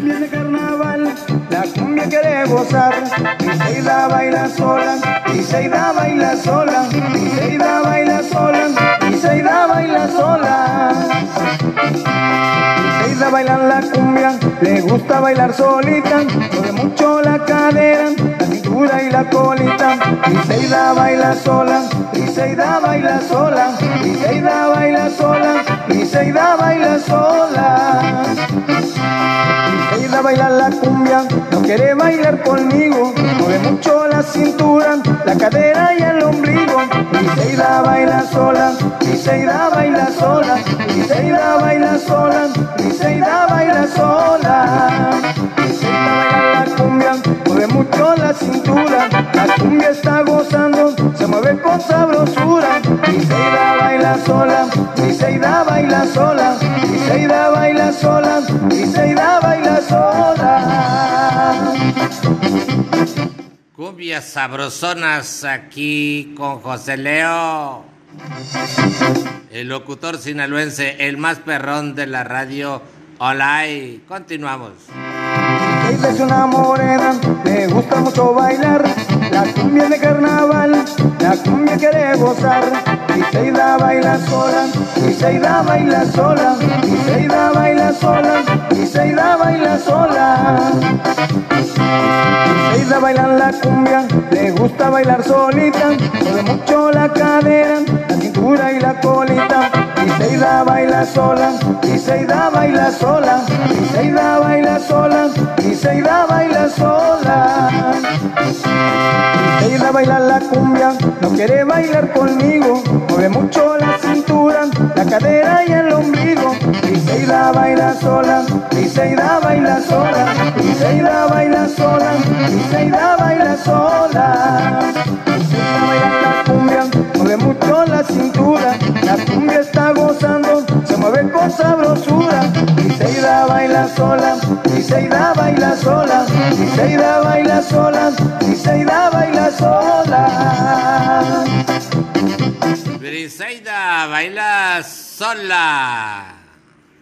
Viene carnaval, la cumbia quiere gozar. Briseida baila sola, Briseida baila sola, Briseida baila sola, Briseida baila sola. Briseida baila la cumbia, le gusta bailar solita, mueve mucho la cadera, la cintura y la colita. Briseida baila sola, Briseida baila sola, Briseida baila sola, Briseida baila sola. Quiere bailar conmigo, mueve mucho la cintura, la cadera y el ombligo. Briseida baila sola, Briseida baila sola, Briseida baila sola, Briseida baila sola. Briseida baila la cumbia, mueve mucho la cintura, la cumbia está gozando, se mueve con sabrosura. Briseida baila sola, Briseida baila sola, Briseida baila sola, Briseida baila Cumbias sabrosonas aquí con José Leo. El locutor sinaloense, el más perrón de la radio. Hola, y continuamos. Ella es una morena, le gusta mucho bailar la cumbia de carnaval, la cumbia quiere gozar. Briseida baila sola, Briseida baila sola, Briseida baila sola, Briseida baila sola. Briseida baila la cumbia, le gusta bailar solita, mueve mucho la cadera, la cintura y la colita. Briseida baila sola, Briseida baila sola, Briseida baila sola, Briseida baila sola. Briseida baila la cumbia, no quiere bailar conmigo, mueve mucho la cintura, la cadera y el ombligo. Briseida baila sola, Briseida baila sola, Briseida baila sola, Briseida baila sola. Briseida baila la cumbia, mueve mucho la cintura, la cumbia está gozando, se mueve con sabrosura. Briseida baila sola, Briseida baila sola, Briseida baila sola, Briseida baila sola. Briseida baila sola.